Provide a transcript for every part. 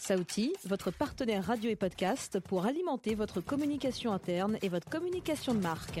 Saouti, votre partenaire radio et podcast pour alimenter votre communication interne et votre communication de marque.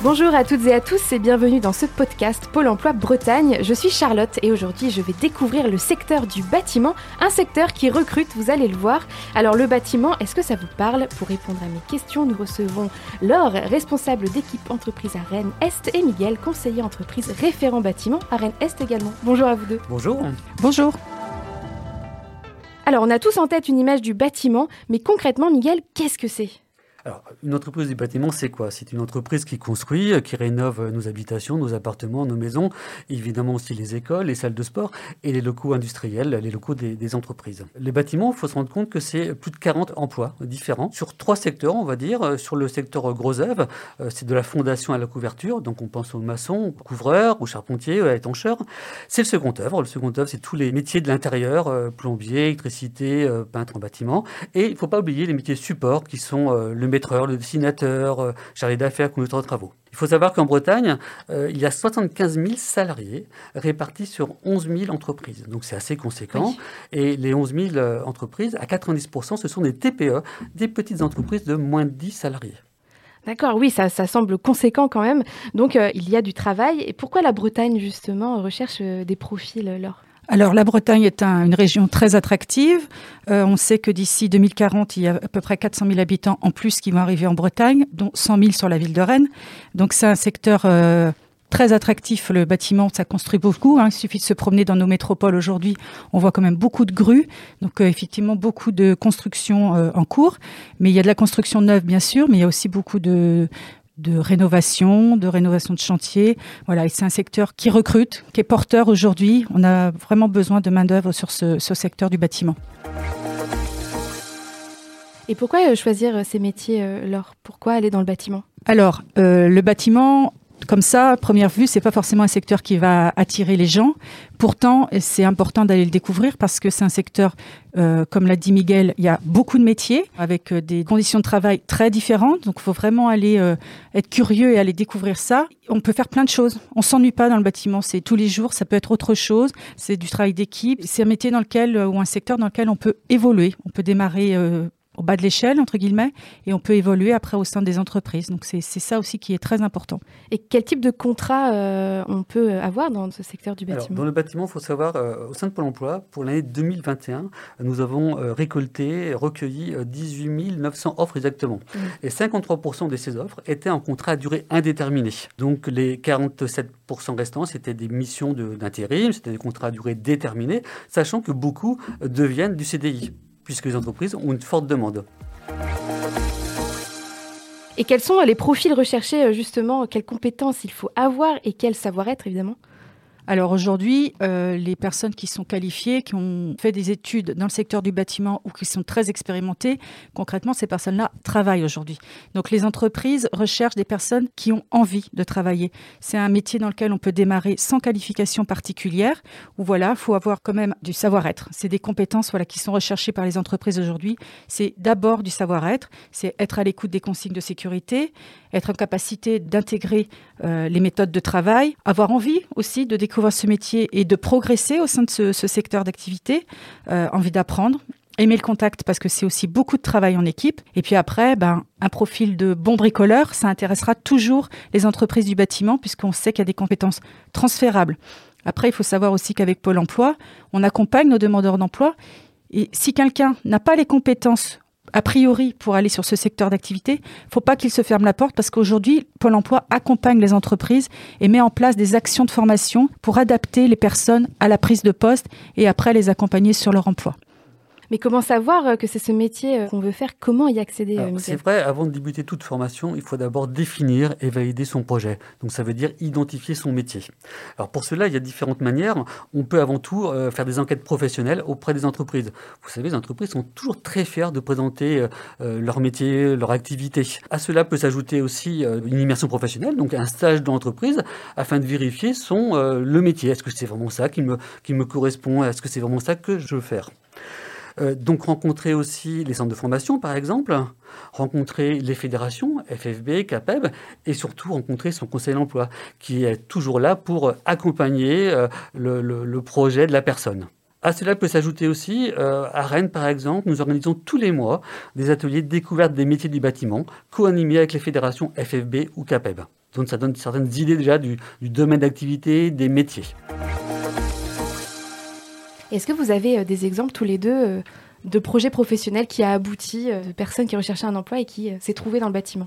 Bonjour à toutes et à tous et bienvenue dans ce podcast Pôle Emploi Bretagne. Je suis Charlotte et aujourd'hui je vais découvrir le secteur du bâtiment, un secteur qui recrute, vous allez le voir. Alors le bâtiment, est-ce que ça vous parle? Pour répondre à mes questions, nous recevons Laure, responsable d'équipe entreprise à Rennes Est et Miguel, conseiller entreprise référent bâtiment à Rennes Est également. Bonjour à vous deux. Bonjour. Bonjour. Alors on a tous en tête une image du bâtiment, mais concrètement Miguel, qu'est-ce que c'est? Une entreprise du bâtiment, c'est quoi? C'est une entreprise qui construit, qui rénove nos habitations, nos appartements, nos maisons, évidemment aussi les écoles, les salles de sport et les locaux industriels, les locaux des, entreprises. Les bâtiments, il faut se rendre compte que c'est plus de 40 emplois différents sur trois secteurs, on va dire. Sur le secteur gros œuvre, euh, c'est de la fondation à la couverture, donc on pense aux maçons, couvreurs, aux charpentiers, aux étancheurs. C'est le second œuvre. Le second œuvre, c'est tous les métiers de l'intérieur, euh, plombier, électricité, euh, peintre en bâtiment. Et il faut pas oublier les métiers support qui sont le maîtreur, le dessinateur, euh, chargé d'affaires, conducteur de travaux. Il faut savoir qu'en Bretagne, euh, il y a 75 000 salariés répartis sur 11 000 entreprises. Donc c'est assez conséquent. Et les 11 000 euh, entreprises, à 90 ce sont des TPE, des petites entreprises de moins de 10 salariés. D'accord, oui, ça, ça, semble conséquent quand même. Donc il y a du travail. Et pourquoi la Bretagne, justement, recherche des profils, Laure? Alors la Bretagne est une région très attractive. Euh, on sait que d'ici 2040, il y a à peu près 400 000 habitants en plus qui vont arriver en Bretagne, dont 100 000 sur la ville de Rennes. Donc c'est un secteur euh, très attractif. Le bâtiment, ça construit beaucoup. Hein. Il suffit de se promener dans nos métropoles aujourd'hui. On voit quand même beaucoup de grues. Donc euh, effectivement, beaucoup de construction en cours. Mais il y a de la construction neuve, bien sûr, mais il y a aussi beaucoup de, de rénovation, de rénovation de chantier. Voilà, et c'est un secteur qui recrute, qui est porteur aujourd'hui. On a vraiment besoin de main-d'œuvre sur ce, secteur du bâtiment. Et pourquoi euh, choisir euh, ces métiers, euh, Laure? Pourquoi aller dans le bâtiment? Alors, le bâtiment, comme ça, à première vue, c'est pas forcément un secteur qui va attirer les gens. Pourtant, c'est important d'aller le découvrir parce que c'est un secteur, euh, comme l'a dit Miguel, il y a beaucoup de métiers avec euh, des conditions de travail très différentes. Donc, il faut vraiment aller euh, être curieux et aller découvrir ça. On peut faire plein de choses. On s'ennuie pas dans le bâtiment. C'est tous les jours. Ça peut être autre chose. C'est du travail d'équipe. C'est un métier dans lequel ou un secteur dans lequel on peut évoluer. On peut démarrer au bas de l'échelle, entre guillemets, et on peut évoluer après au sein des entreprises. Donc c'est ça aussi qui est très important. Et quel type de contrat euh, on peut avoir dans ce secteur du bâtiment? Dans le bâtiment, il faut savoir, euh, au sein de Pôle emploi, pour l'année 2021, nous avons euh, récolté, recueilli 18 900 offres exactement. Mmh. Et 53% de ces offres étaient en contrat à durée indéterminée. Donc les 47% restants, c'était des missions d'intérim, c'était des contrats à durée déterminée, sachant que beaucoup deviennent du CDI puisque les entreprises ont une forte demande. Et quels sont les profils recherchés euh, justement Quelles compétences il faut avoir et quel savoir-être évidemment? Alors aujourd'hui, euh, les personnes qui sont qualifiées, qui ont fait des études dans le secteur du bâtiment ou qui sont très expérimentées, concrètement, ces personnes-là travaillent aujourd'hui. Donc les entreprises recherchent des personnes qui ont envie de travailler. C'est un métier dans lequel on peut démarrer sans qualification particulière, où voilà, faut avoir quand même du savoir-être. C'est des compétences voilà qui sont recherchées par les entreprises aujourd'hui. C'est d'abord du savoir-être, c'est être à l'écoute des consignes de sécurité, être en capacité d'intégrer euh, les méthodes de travail, avoir envie aussi de découvrir ce métier et de progresser au sein de ce, secteur d'activité, euh, envie d'apprendre, aimer le contact parce que c'est aussi beaucoup de travail en équipe. Et puis après, ben, un profil de bon bricoleur, ça intéressera toujours les entreprises du bâtiment puisqu'on sait qu'il y a des compétences transférables. Après, il faut savoir aussi qu'avec Pôle Emploi, on accompagne nos demandeurs d'emploi. Et si quelqu'un n'a pas les compétences a priori, pour aller sur ce secteur d'activité, il ne faut pas qu'il se ferme la porte parce qu'aujourd'hui, Pôle emploi accompagne les entreprises et met en place des actions de formation pour adapter les personnes à la prise de poste et après les accompagner sur leur emploi. Mais comment savoir euh, que c'est ce métier euh, qu'on veut faire? Comment y accéder euh, C'est vrai, avant de débuter toute formation, il faut d'abord définir et valider son projet. Donc ça veut dire identifier son métier. Alors pour cela, il y a différentes manières. On peut avant tout faire des enquêtes professionnelles auprès des entreprises. Vous savez, les entreprises sont toujours très fiers de présenter leur métier, leur activité. À cela peut s'ajouter aussi une immersion professionnelle, donc un stage dans l'entreprise, afin de vérifier son le métier. Est-ce que c'est vraiment ça qui me, qui me correspond? Est-ce que c'est vraiment ça que je veux faire? Donc rencontrer aussi les centres de formation, par exemple, rencontrer les fédérations, FFB, CAPEB, et surtout rencontrer son conseil d'emploi, qui est toujours là pour accompagner le projet de la personne. À cela peut s'ajouter aussi, euh, à Rennes par exemple, nous organisons tous les mois des ateliers de découverte des métiers du bâtiment, co-animés avec les fédérations FFB ou CAPEB. Donc ça donne certaines idées déjà du, domaine d'activité, des métiers. Est-ce que vous avez euh, des exemples tous les deux euh, de projets professionnels qui a abouti, de personnes qui recherchaient un emploi et qui s'est trouvé dans le bâtiment?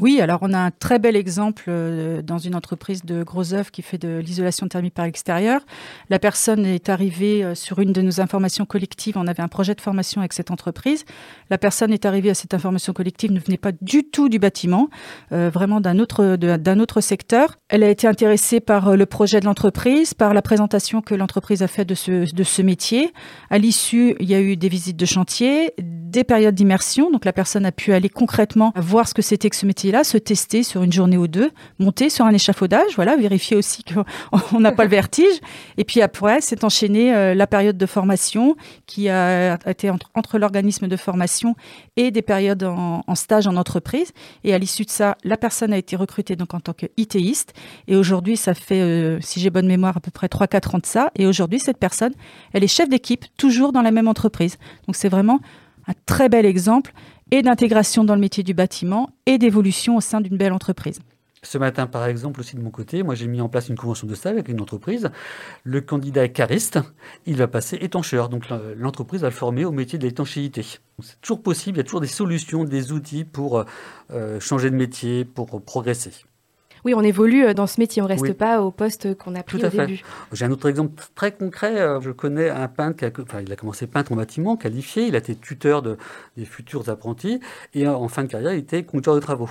Oui, alors on a un très bel exemple euh, dans une entreprise de gros œuvres qui fait de l'isolation thermique par l'extérieur. La personne est arrivée euh, sur une de nos informations collectives. On avait un projet de formation avec cette entreprise. La personne est arrivée à cette information collective, ne venait pas du tout du bâtiment, euh, vraiment d'un autre, secteur. Elle a été intéressée par le projet de l'entreprise, par la présentation que l'entreprise a faite de ce métier. À l'issue, il y a eu des visites de chantier, des périodes d'immersion. Donc la personne a pu aller concrètement voir ce que c'était que ce métier là se tester sur une journée ou deux, monter sur un échafaudage, voilà, vérifier aussi qu'on n'a pas le vertige. Et puis après, c'est enchaîné euh, la période de formation qui a été entre, l'organisme de formation et des périodes en, stage en entreprise. Et à l'issue de ça, la personne a été recrutée donc en tant que ITiste. Et aujourd'hui, ça fait, euh, si j'ai bonne mémoire, à peu près 3-4 ans de ça. Et aujourd'hui, cette personne, elle est chef d'équipe, toujours dans la même entreprise. Donc c'est vraiment un très bel exemple et d'intégration dans le métier du bâtiment et d'évolution au sein d'une belle entreprise. Ce matin, par exemple, aussi de mon côté, moi j'ai mis en place une convention de stage avec une entreprise. Le candidat est cariste, il va passer étancheur. Donc l'entreprise va le former au métier de l'étanchéité. C'est toujours possible, il y a toujours des solutions, des outils pour euh, changer de métier, pour progresser. Oui, on évolue euh, dans ce métier, on ne reste pas au poste qu'on a pris Tout à au fait. début. J'ai un autre exemple très concret. Euh, je connais un peintre qui a, enfin, il a commencé peintre en bâtiment, qualifié. Il a été tuteur de, des futurs apprentis. Et en fin de carrière, il était conducteur de travaux.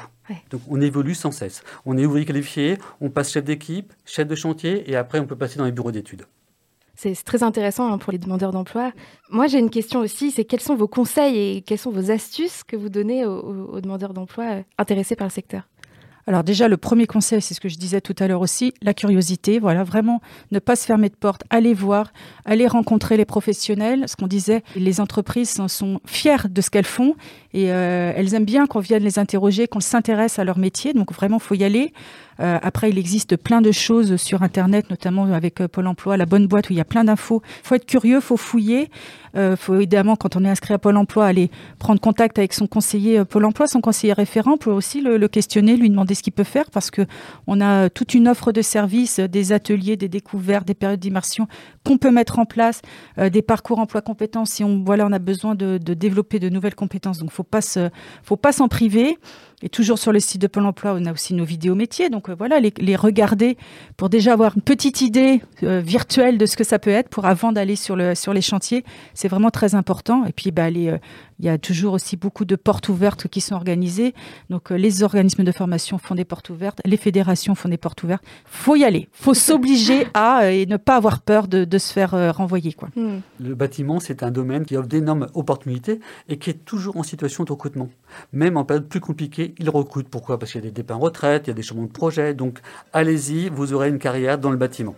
Donc on évolue sans cesse. On est ouvrier qualifié, on passe chef d'équipe, chef de chantier, et après on peut passer dans les bureaux d'études. C'est très intéressant hein, pour les demandeurs d'emploi. Moi, j'ai une question aussi, c'est quels sont vos conseils et quelles sont vos astuces que vous donnez aux demandeurs d'emploi euh, intéressés par le secteur? Alors déjà, le premier conseil, c'est ce que je disais tout à l'heure aussi, la curiosité. Voilà, vraiment ne pas se fermer de porte, aller voir, aller rencontrer les professionnels. Ce qu'on disait, les entreprises sont fières de ce qu'elles font et euh, elles aiment bien qu'on vienne les interroger, qu'on s'intéresse à leur métier. Donc vraiment, faut y aller. Euh, après, il existe plein de choses sur Internet, notamment avec euh, Pôle Emploi, la bonne boîte où il y a plein d'infos. Il faut être curieux, il faut fouiller. Il euh, faut évidemment, quand on est inscrit à Pôle Emploi, aller prendre contact avec son conseiller Pôle Emploi, son conseiller référent, pour aussi le, questionner, lui demander ce qu'il peut faire, parce que on a toute une offre de services, des ateliers, des découvertes, des périodes d'immersion qu'on peut mettre en place, des parcours emploi compétences. Si on voilà, on a besoin de, de développer de nouvelles compétences, donc faut pas se, faut pas s'en priver. Et toujours sur le site de Pôle emploi, on a aussi nos vidéos métiers. Donc euh, voilà, les, regarder pour déjà avoir une petite idée euh, virtuelle de ce que ça peut être pour avant d'aller sur, le, sur les chantiers. C'est vraiment très important. Et puis, bah, euh, il y a toujours aussi beaucoup de portes ouvertes qui sont organisées. Donc les organismes de formation font des portes ouvertes, les fédérations font des portes ouvertes. faut y aller. faut s'obliger à et ne pas avoir peur de, se faire renvoyer. Quoi. Hmm. Le bâtiment, c'est un domaine qui offre d'énormes opportunités et qui est toujours en situation de recrutement. Même en période plus compliquée, ils recrutent. Pourquoi? Parce qu'il y a des départs en retraite, il y a des changements de projet. Donc allez-y, vous aurez une carrière dans le bâtiment.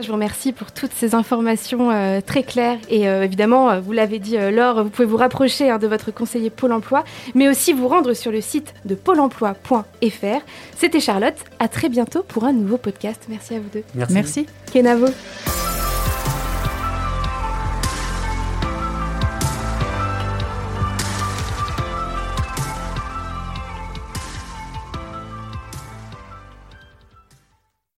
Je vous remercie pour toutes ces informations euh, très claires et euh, évidemment, euh, vous l'avez dit Laure, vous pouvez vous rapprocher hein, de votre conseiller Pôle Emploi, mais aussi vous rendre sur le site de pôle emploi.fr. C'était Charlotte, à très bientôt pour un nouveau podcast. Merci à vous deux. Merci. Merci. Kenavo.